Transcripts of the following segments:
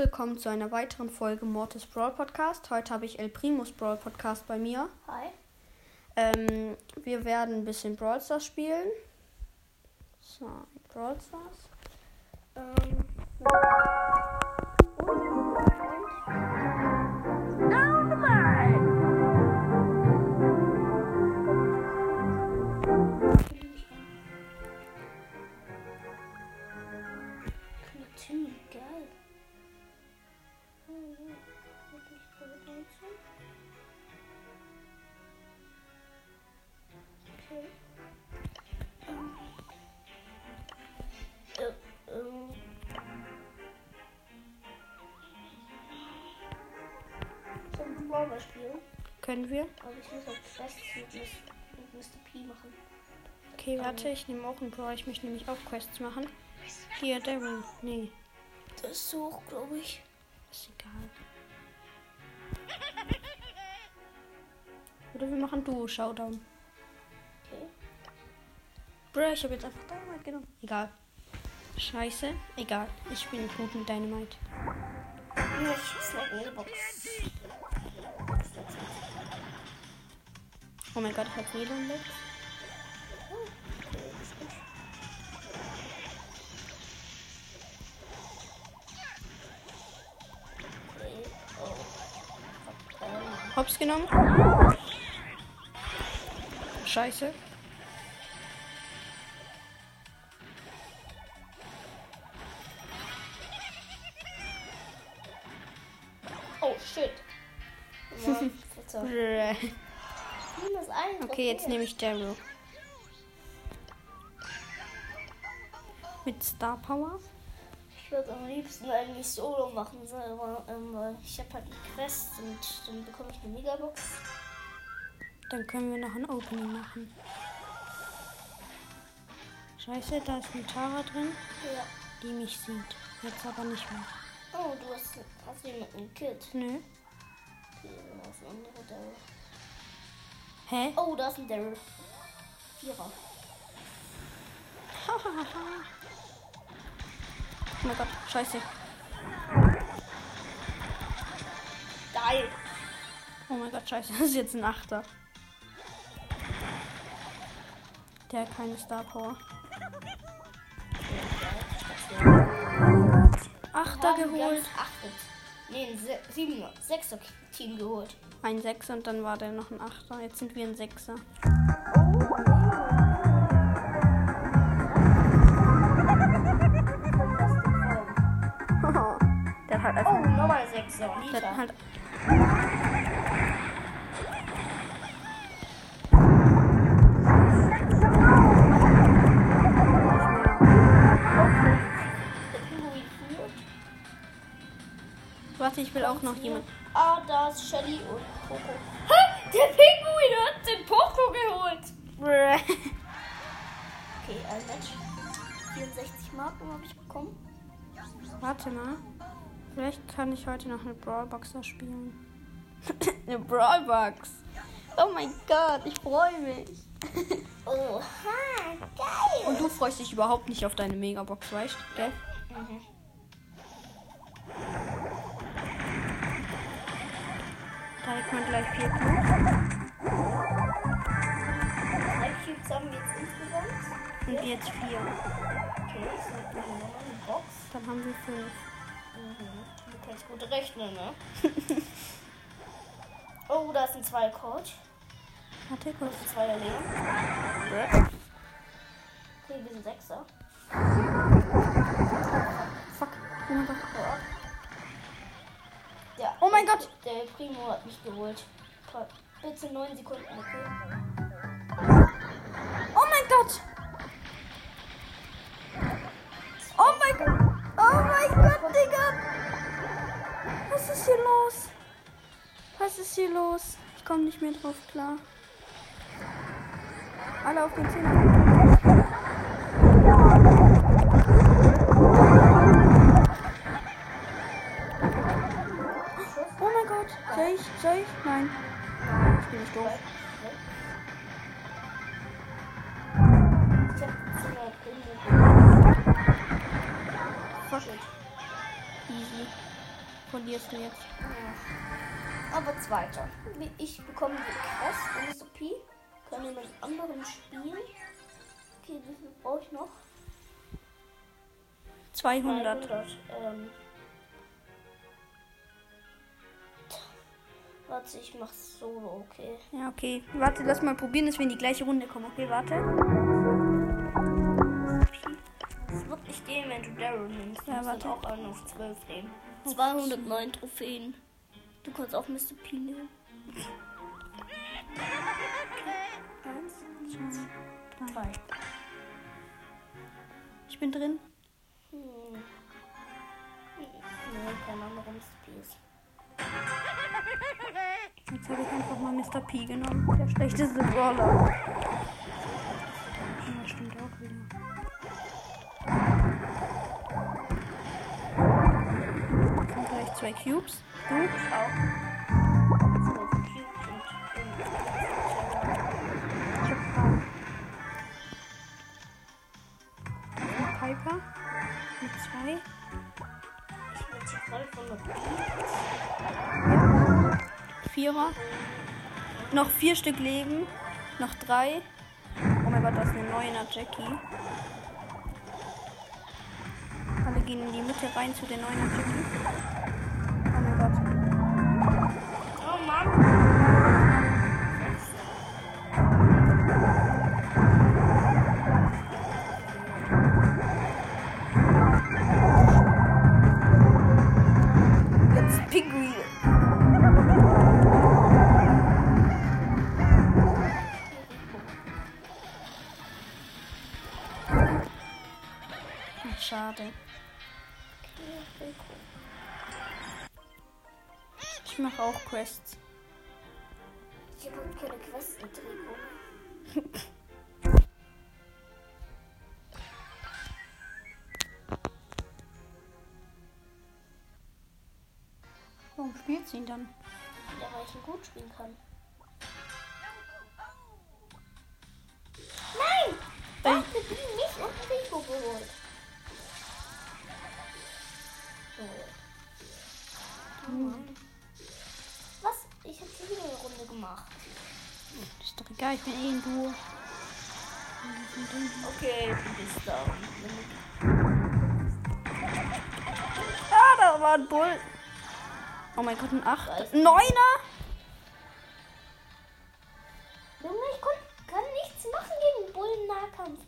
willkommen zu einer weiteren Folge Mortis Brawl Podcast. Heute habe ich El Primus Brawl Podcast bei mir. Hi. Ähm, wir werden ein bisschen Brawl Stars spielen. So, Brawl Stars. Ähm, Klingt können wir? Aber ich muss auch Quests mit, mit Mr. P machen. Okay, warte, ich nehme auch einen Brawl. Ich möchte nämlich auch Quests machen. Hier, Daryl. Nee, Das ist so hoch, glaube ich. ist egal. Oder wir machen Duo Showdown. Okay. Bruh, ich habe jetzt einfach Dynamite genommen. Egal. Scheiße. Egal. Ich bin gut mit Dynamite. Ich in die Box. Oh mein Gott, ich. Okay, oh. Ähm, Hops genommen. Scheiße. oh, shit. Ja, ein. Okay, jetzt nehme ich Daryl. Mit Star Power. Ich würde am liebsten eigentlich Solo machen, aber ähm, weil ich habe halt eine Quest und dann bekomme ich eine Megabox. Dann können wir noch ein Opening machen. Scheiße, da ist eine Tara drin, Ja. die mich sieht. Jetzt aber nicht mehr. Oh, du hast, hast jemanden gekillt. Nö. Okay, da ist ein anderer Daryl. Hä? Oh, da ist ein Daryl. Vierer. Oh mein Gott, scheiße. Geil. Oh mein Gott, scheiße. Das ist jetzt ein Achter. Der hat keine Star Power. Achter geholt. Achtet. Nee, ein Se Siebener, Sechser Team geholt. Ein Sechser und dann war der noch ein Achter. Jetzt sind wir ein Sechser. Der hat halt Oh, einfach. nochmal Sechser. Der hat halt. Warte, ich will auch noch jemand. Da ist Shelly und Poco. Hä? Der Pinguin hat den Poco geholt. Okay, ein Match. 64 Marken habe ich bekommen. Warte mal. Vielleicht kann ich heute noch eine Brawlboxer spielen. eine Brawlbox. Oh mein Gott, ich freue mich. Oh, ha, geil. Und du freust dich überhaupt nicht auf deine Megabox, weißt du? Gell? Mhm. Hat man gleich vier Cubes. Drei Cubes haben wir jetzt insgesamt. Und jetzt vier. Okay, nimmt man nochmal eine Box. Dann haben wir fünf. Mhm. Du kannst gut rechnen, ne? oh, da ist ein Zwei-Coach. Warte kurz. Ein Zweier Leon. Okay, wir sind Sechser. Fuck. Oh mein mein Gott. Der Primo hat mich geholt. Bitte neun Sekunden, okay? Oh mein Gott. Oh mein Gott. Oh mein Gott, Digga. Was ist hier los? Was ist hier los? Ich komme nicht mehr drauf klar. Alle auf den Zehner. Oh mein Gott. Soll ich? Soll ich? Nein. Ich bin nicht doof. Ich hab Zimmer Fuck. Easy. verlierst du jetzt. Ja. Aber zweiter. Ich bekomme die Quest und Mr. P. Kann jemand anderen spielen. Okay, wie viel brauche ich noch? 200. 200. Ähm. Warte, ich mach's solo, okay. Ja, okay. Warte, lass mal probieren, dass wir in die gleiche Runde kommen. Okay, warte. Es wird nicht gehen, wenn du Daryl nimmst. Du Ja, warte. auch einen auf 12 nehmen. 209 Trophäen. Du kannst auch Mr. P nehmen. Eins, zwei. Drei. Ich bin drin. Hm. Nee, kein anderer Mr. P ist. Jetzt habe ich einfach mal Mr. P genommen. Der schlechteste Brawler. Ja, stimmt auch wieder. Kommt gleich zwei Cubes. Du? Ich auch. Zwölf Cubes und, und Karl. Ein Piper. Mit zwei. ich bin jetzt gerade von der P. Vierer. Noch vier Stück Leben. Noch drei. Oh mein Gott, das ist eine neuner Jackie. Alle gehen in die Mitte rein zu der neuen Jackie. Auch Quests. Ich habe keine Quest mit Rico. Warum spielt sie ihn dann? Ja, weil ich ihn gut spielen kann. Egal, ich bin eh ein Duo. Okay, du bist da. Ah, da war ein Bull. Oh mein Gott, ein Achter. Ein Neuner? Junge, ich kann nichts machen gegen Bullen-Nahkampf.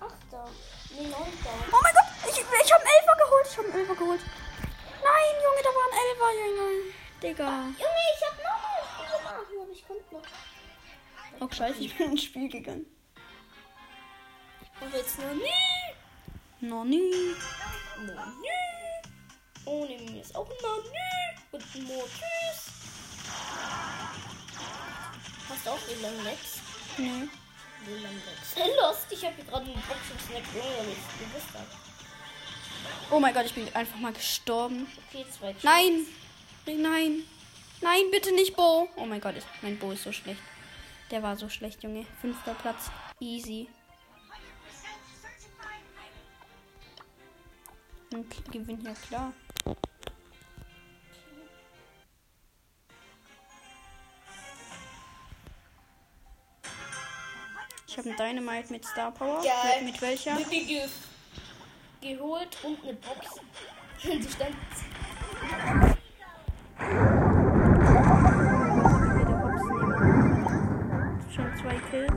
Achter. Nee, neunter. Oh mein Gott, ich, ich habe einen Elfer geholt. Ich habe einen Elfer geholt. Nein, Junge, da war ein Elfer, Junge. Digga. Junge, ich hab nochmal ein Spiel gemacht, aber ich konnte noch. Oh, scheiße, ich bin ins Spiel gegangen. Aber jetzt noch nie. Noch nie. Noch nie. Ohne mir ist auch noch nie. Und ein Mortis. Hast du auch WLAN Max? Nee. WLAN Max. Hey, Lost, ich habe hier gerade einen Boxen-Snack. Junge, damit ich gewusst habe. Oh mein Gott, ich bin einfach mal gestorben. Okay, zwei. Nein. Nein. Nein, bitte nicht Bo. Oh mein Gott, mein Bo ist so schlecht. Der war so schlecht, Junge. Fünfter Platz. Easy. Und gewinnt ja klar. Ich habe einen Dynamite mit Star Power. Geil. Mit, mit welcher? Ge geholt und eine Box. Die stand. Kills.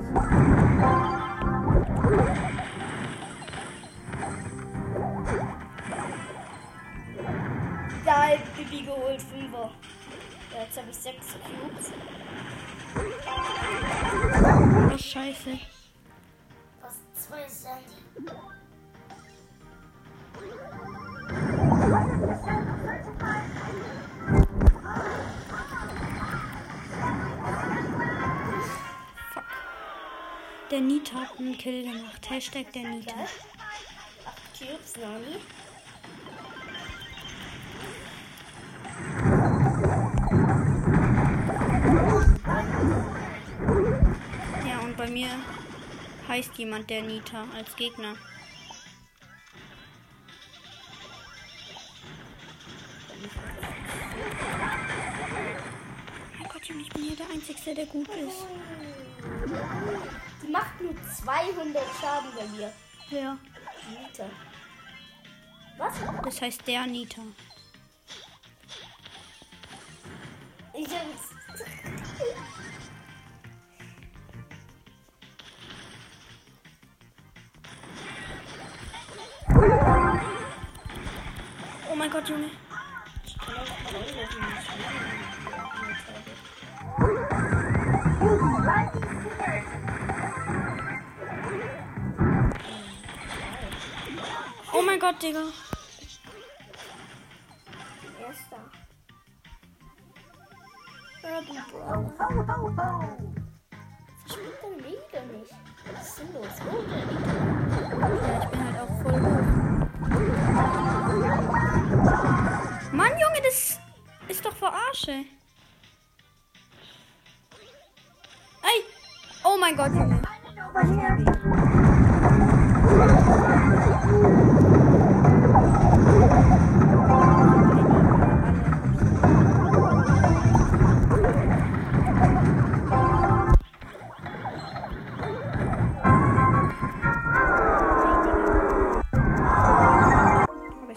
Geil, Bibi geholt, Fünfer. Ja, jetzt habe ich sechs Cubes. Oh, scheiße. Fast zwei Sandy. Der Nita hat einen Kill gemacht. Hashtag der Nita. Geil. Acht Cubes, Nani. Ja, und bei mir heißt jemand der Nita als Gegner. Mein Gott, ich bin hier der Einzige, der gut ist. Die macht nur 200 Schaden bei mir. Ja. Nita. Was? Das heißt der Nita. Ich hab's. Oh mein Gott, Junge. Ich kann auch mein Gott, Digga. Ich bin halt auch voll hoch. Junge, das ist doch verarsche. Ey! Oh mein Gott, Junge.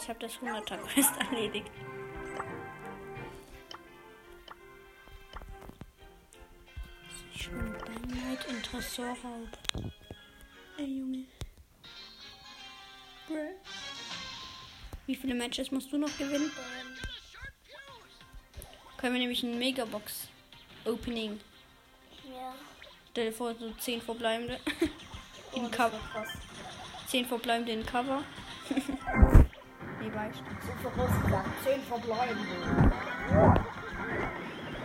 Ich habe das 100er Quest erledigt. Ich schon Dynamite in Tresorraub. Ey, Junge. Wie viele Matches musst du noch gewinnen? Können wir nämlich ein Megabox Opening. Ja. Stell dir vor, so 10 verbleibende. Oh, In das Cover. wird krass. 10 verbleibende in Cover. nee, weißt du. So vorausgesagt. 10 verbleiben.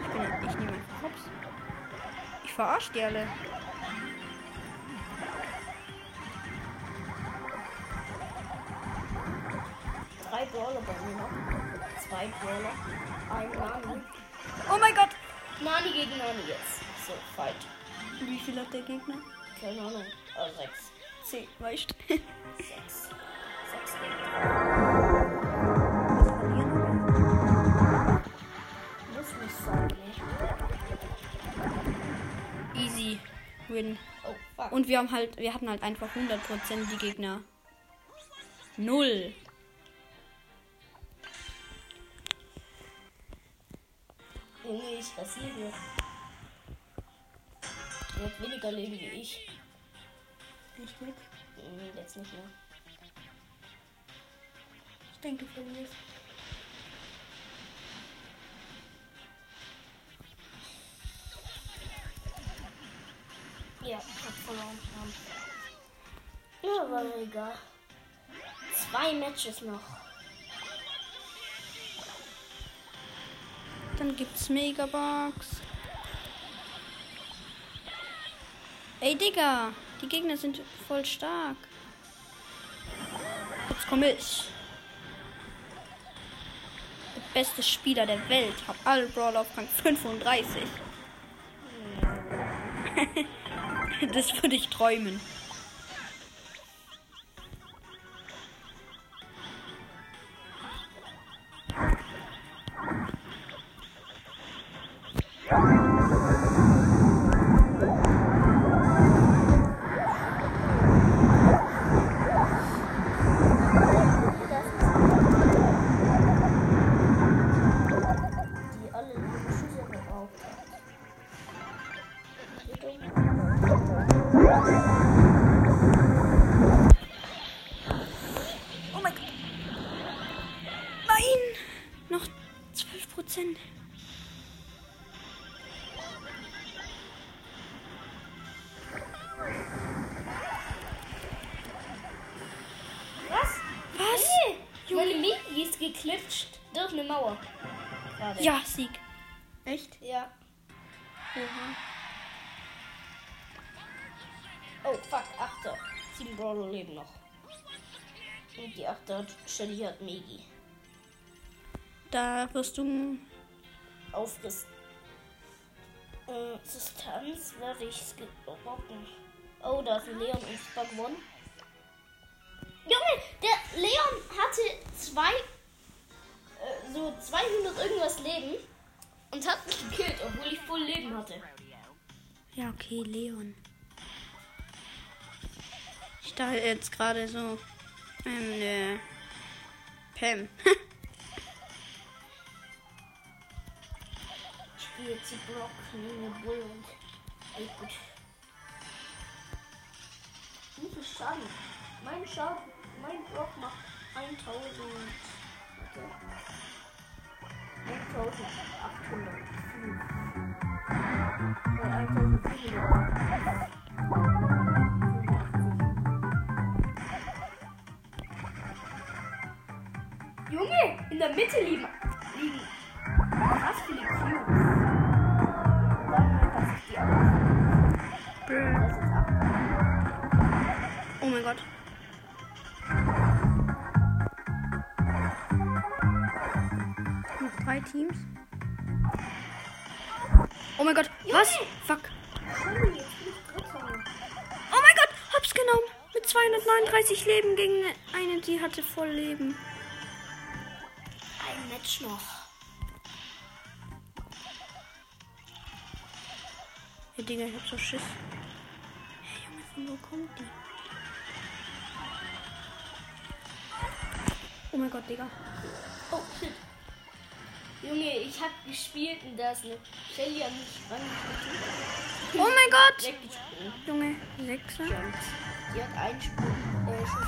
Ich, bin, ich nehme einfach Hops. Ich verarsche die alle. Drei Brawler bei mir noch. Zwei Brawler. Ein Nani. Oh mein Gott! Nani gegen Nani jetzt. So, fight. Wie viel hat der Gegner? Keine Ahnung. Äh, sechs. 10, weißt du? Sechs. Sechs gegen Nicht ne? Easy win. Oh, fuck. Und wir haben halt, wir hatten halt einfach 100% die Gegner. Null. Junge, ich rasiere. Er hat weniger Leben wie ich. Echt mit? Nee, jetzt nicht mehr. Ich denke, verlierst. Ja, hab verloren. Ja, aber egal. Zwei Matches noch. Dann gibt's Megabox. Ey, Digga. Die Gegner sind voll stark. Jetzt komme ich. Der beste Spieler der Welt. Hab alle Brawler auf Rang 35. das würde ich träumen. Geklitscht durch eine Mauer. Gerade. Ja, Sieg. Echt? Ja. Oh, fuck, Achter. Sieben Brawler leben noch. Und die Achter hat Shelly hat Megi. Da wirst du. Aufrissen. Äh, Substanz werde ich rocken. Oh, da ist Leon und Spar gewonnen. Junge, der Leon hatte zwei so 200 irgendwas Leben und hat mich gekillt, obwohl ich voll Leben hatte. Ja, okay, Leon. Ich dachte jetzt gerade so. Ähm, äh, Pam. Ich spiele jetzt die Block neben der Bull und alles gut. Wie viel Schaden? Mein Schaden, mein Block macht 1000. Junge, in der Mitte liegen Teams. Oh mein Gott. Was? Fuck. Oh mein Gott. Hab's genommen. Mit 239 Leben gegen eine, die hatte voll Leben. Ein Match noch. Ja, Digga, ich hab so Schiss. Hey, Junge, von wo kommt die? Oh mein Gott, Digga. Oh, shit. Junge, ich hab gespielt und da ist eine Shelly an mich rangeschnitten. Oh mein Gott. Junge, Sechser. Die hat einen Sprung. Äh, Schuss.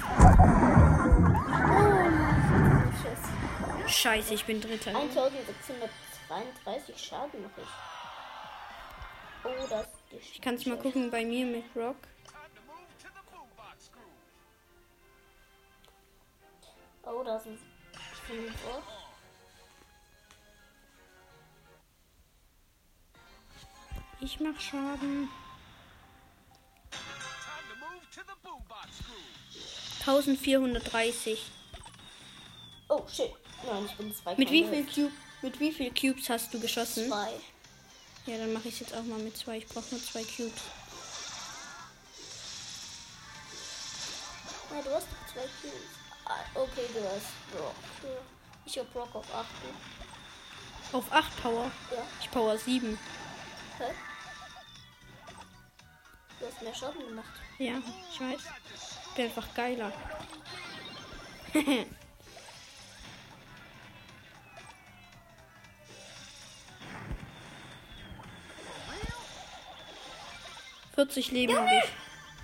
Oh. Scheiße, ich bin Dritter. 1632 Schaden mache ich. Oh, das ist Ich kann's mal gucken bei mir mit Rock. Oh, da ist ein Fünfer. Ich mach Schaden. 1430. Oh, shit. Nein, ich bin zwei. Mit wie viel Cube, mit wie viel Cubes hast du geschossen? Zwei. Ja, dann mache ich jetzt auch mal mit zwei. Ich brauche nur zwei Cubes. Ja, du hast doch zwei Kills. Ah, okay, du hast Brock. Ich hab Brock auf 8. Auf 8 Power. Ja. Ich Power 7. Hä? Du hast mehr Schaden gemacht. Ja, ich weiß. Ich bin einfach geiler. Vierzig Leben habe ich.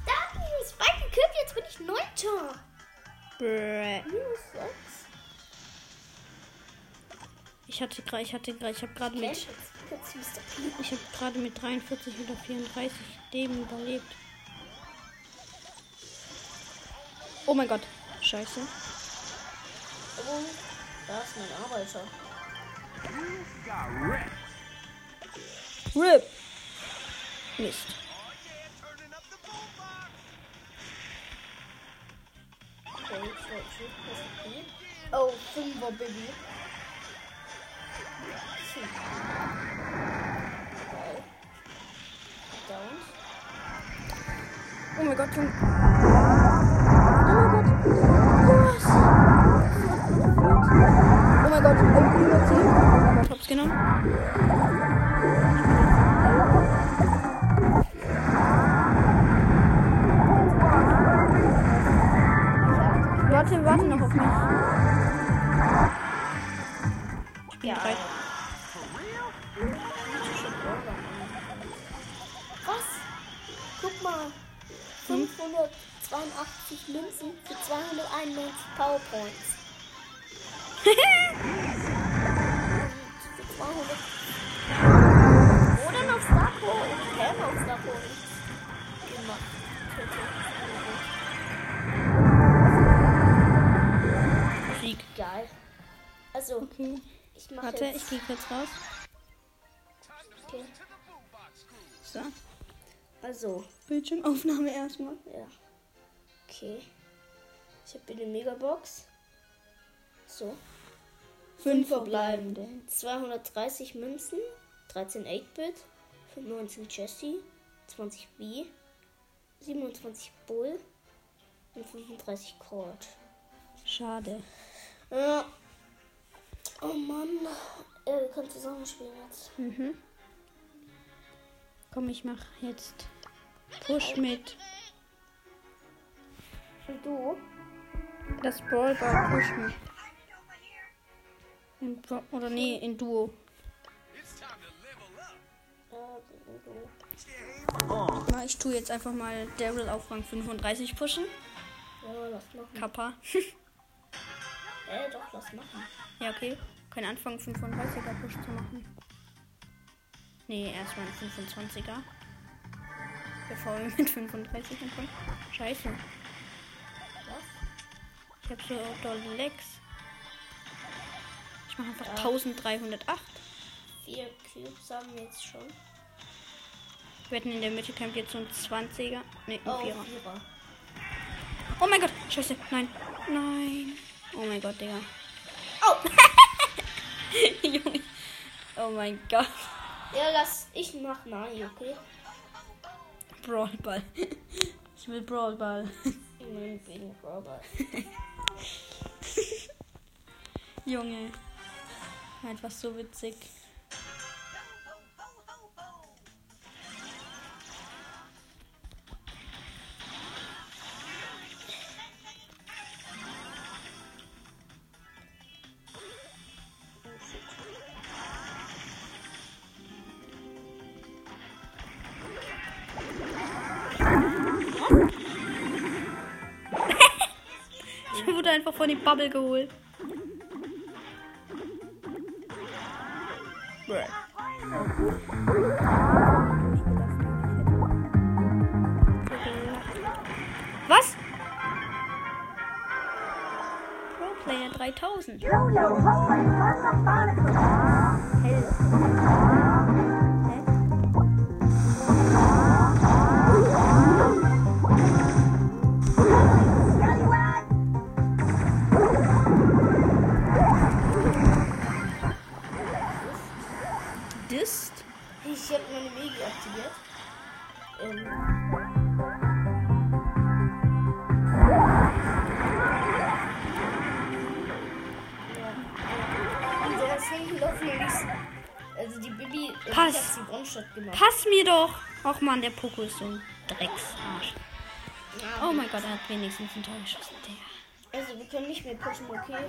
Da hat mich ein Spike gekillt, jetzt bin ich Neunter. 6. Ich hatte gerade, ich hatte gerade, ich habe gerade mit, Jetzt, Mr. P. ich habe gerade mit 43 oder 34 Leben überlebt. Oh mein Gott, Scheiße. Oh, da ist mein Arbeiter. RIP. Mist. Oh, Fünfer Baby. Hm. Down. Oh mein Gott, Junge. Oh mein Gott. Was? Oh mein Gott, oh, über 10. Oh mein Gott, hab's genommen. Warte, warte noch auf mich. Ich bin Ja. bereit. 582 Münzen für 291 Powerpoints. Und für 200. Oder auf Starco. Ich käme auf Starco nicht gemacht. Sieg. Geil. Also, Okay. ich mache Warte, jetzt. ich gehe kurz raus. Okay. So. Also, Bildschirmaufnahme erstmal. ja. Okay. Ich habe hier eine Megabox. So. Fünf verbleibende. 230 Münzen, 13 8-Bit, 19 Jesse, 20 B, 27 Bull und 35 Colt. Schade. Ja. Oh Mann. Äh, wir können zusammen spielen jetzt. Mhm. Komm, ich mach jetzt Push mit Und du? das Brawl Ball Push mit. In Bra oder nee, in Duo. Du. Na, Ich tue jetzt einfach mal Daryl auf Rang 35 pushen. Ja, lass machen. Kappa. Äh, doch, lass machen. ja, okay. Können anfangen 35er Push zu machen. Nee, erstmal ein 25er. Bevor wir mit 35 anfangen. Scheiße. Was? Ich hab so dolle Legs. Ich mache einfach Ja. 1308. Vier Cubes haben wir jetzt schon. Wir hatten in der Mitte kommt jetzt so ein 20er. Nee, ein Oh, 4er. Vierer. Oh mein Gott, scheiße. Nein. Nein. Oh mein Gott, Digga. Oh! Junge. Oh mein Gott. Ja, lass. Ich mach Nani, okay? Brawlball. Ich will Brawlball. Nein, wegen Robert. Junge. Einfach so witzig. Dem Bubble geholt. Was? Pro Player 3000. Hell. Ich hab meine Wege aktiviert. Ähm. Also die Bibi. äh, Pass. Hab sie One-Shot gemacht. Pass mir doch! Och man, der Poko ist so ein Drecksarsch. Ja, Oh mein Gott, er hat wenigstens ein Tor geschossen. Der. Also wir können nicht mehr pushen, okay? Hab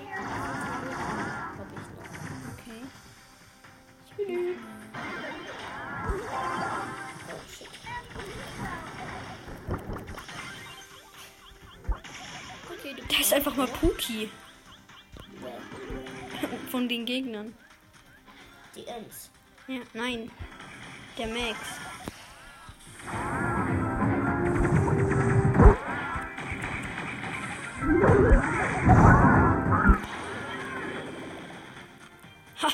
ich noch. Okay. Oh du Der ist einfach mal Puki von den Gegnern. die Ems. Ja, nein. Der Max. Ha!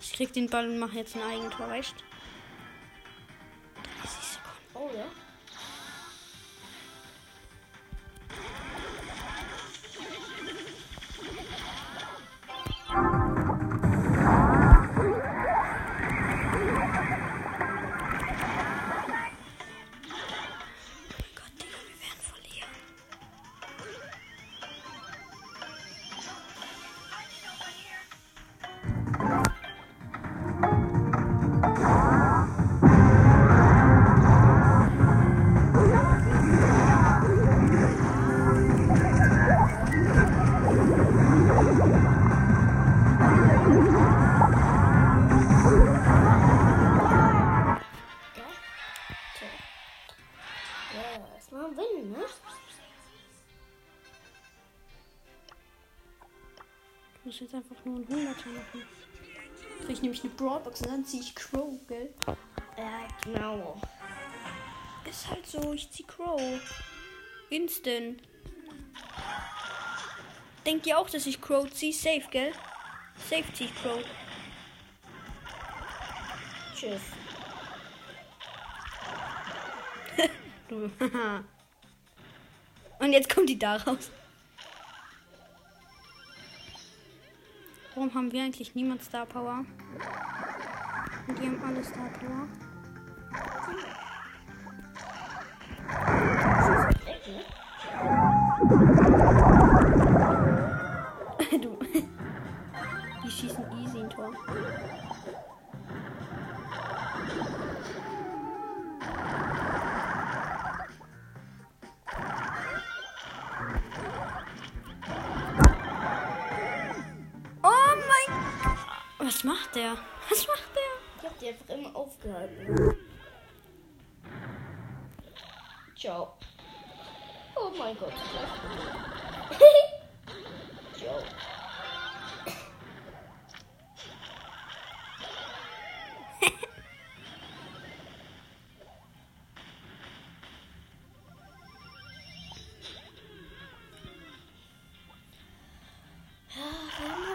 Ich krieg den Ball und mache jetzt ein Eigentor, weißt 30 jetzt einfach nur einen 100er machen. Krieg ich nämlich eine Broadbox und dann ziehe ich Crow, gell? Ja, genau. Ist halt so, ich zieh Crow. Instant. Denkt ihr auch, dass ich Crow ziehe? Safe, gell? Safe zieh ich Crow. Tschüss. Und jetzt kommt die da raus. Warum haben wir eigentlich niemand Star Power? Und die haben alle Star Power. Du. Die schießen easy ein Tor. Was macht der? Was macht der? Ich hab die einfach immer aufgehalten. Ciao. Oh mein Gott. Ciao.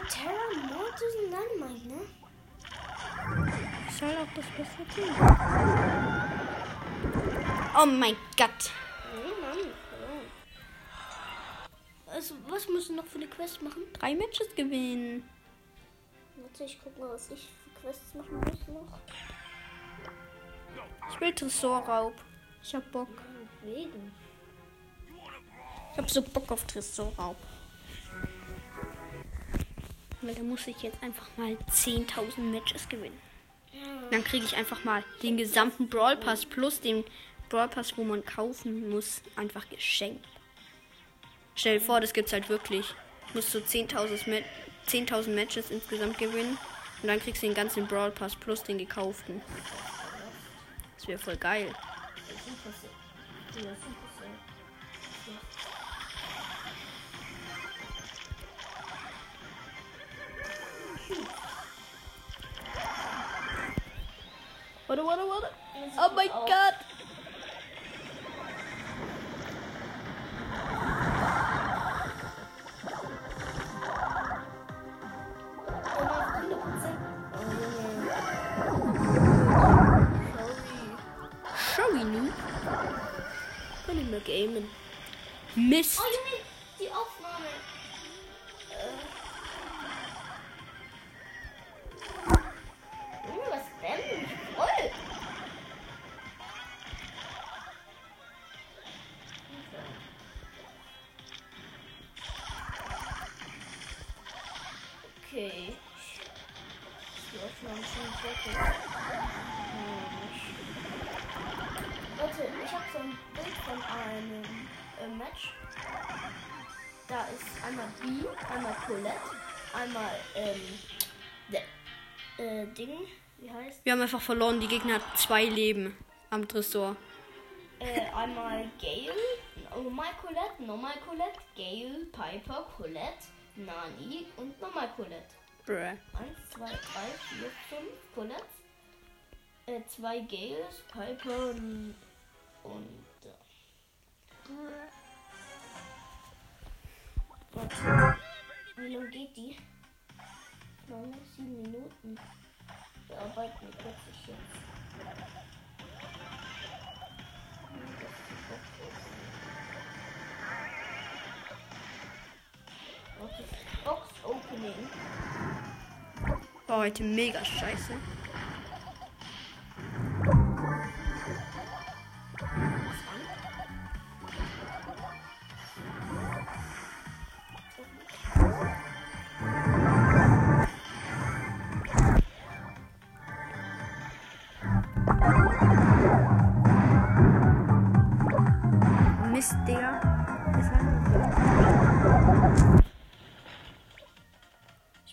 Terra Mortis und Dynamite, ne? Soll auch das beste Team. Oh mein Gott. Nee, Mann. Also, was müssen wir noch für eine Quest machen? Drei Matches gewinnen. Warte, ich guck mal, was ich für Quests machen muss noch. Ich will Tresorraub. Ich hab Bock. Wegen. Ich hab so Bock auf Tresorraub. Weil da muss ich jetzt einfach mal 10.000 Matches gewinnen. Dann kriege ich einfach mal den gesamten Brawl Pass plus den Brawl Pass, wo man kaufen muss, einfach geschenkt. Stell dir vor, das gibt's halt wirklich. Musst du 10.000 Ma 10.000 Matches insgesamt gewinnen und dann kriegst du den ganzen Brawl Pass plus den gekauften. Das wäre voll geil. Ja, Supercell. Warte, warte, warte. Das sieht Oh mein gut Da ist einmal B, einmal Colette, einmal ähm, der, äh, Ding, wie heißt? Wir haben einfach verloren. Die Gegner hat zwei Leben am Tresor. Äh, einmal Gale, normal Colette, normal Colette, Gale, Piper, Colette, Nani und normal Colette. Bruh. 1, 2, 3, 4, 5 Colette. Äh, zwei Gales, Piper und. und äh, Warte. Wie lange geht die? Noch sieben Minuten. Wir arbeiten plötzlich jetzt. Box Opening. War heute mega scheiße.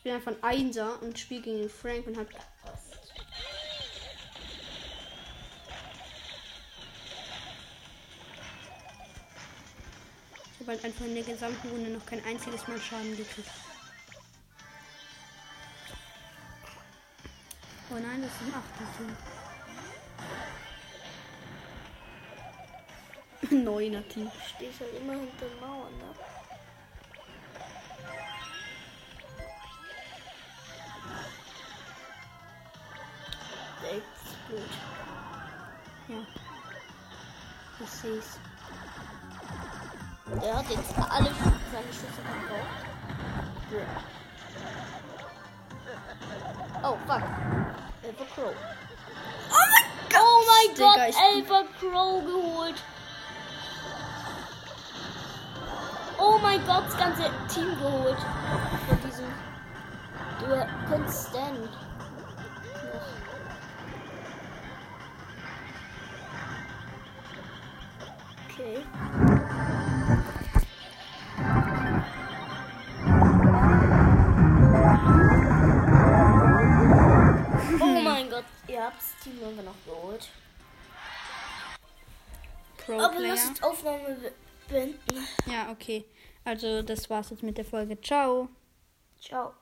Bin einfach ein Einser und spiele gegen Frank und hab Ich habe halt einfach in der gesamten Runde noch kein einziges Mal Schaden gekriegt. Oh nein, das ist ein Achtelteam. Neuner Team. Stehst halt immer hinter Mauern, ne? Ist blöd. Ja. Ich seh's. Der hat jetzt alle seine Schüsse verbraucht. Oh, fuck. Elfer Crow. Oh mein Gott! Oh mein Gott, Elfer Crow geholt. Oh mein Gott, das ganze Team geholt. Von diesem. Du könntest Stan. Okay. Oh mein Gott, ihr habt Team Member noch geholt. Pro Aber Player. lass uns Aufnahme be- beenden. Ja, okay. Also das war's jetzt mit der Folge. Ciao. Ciao.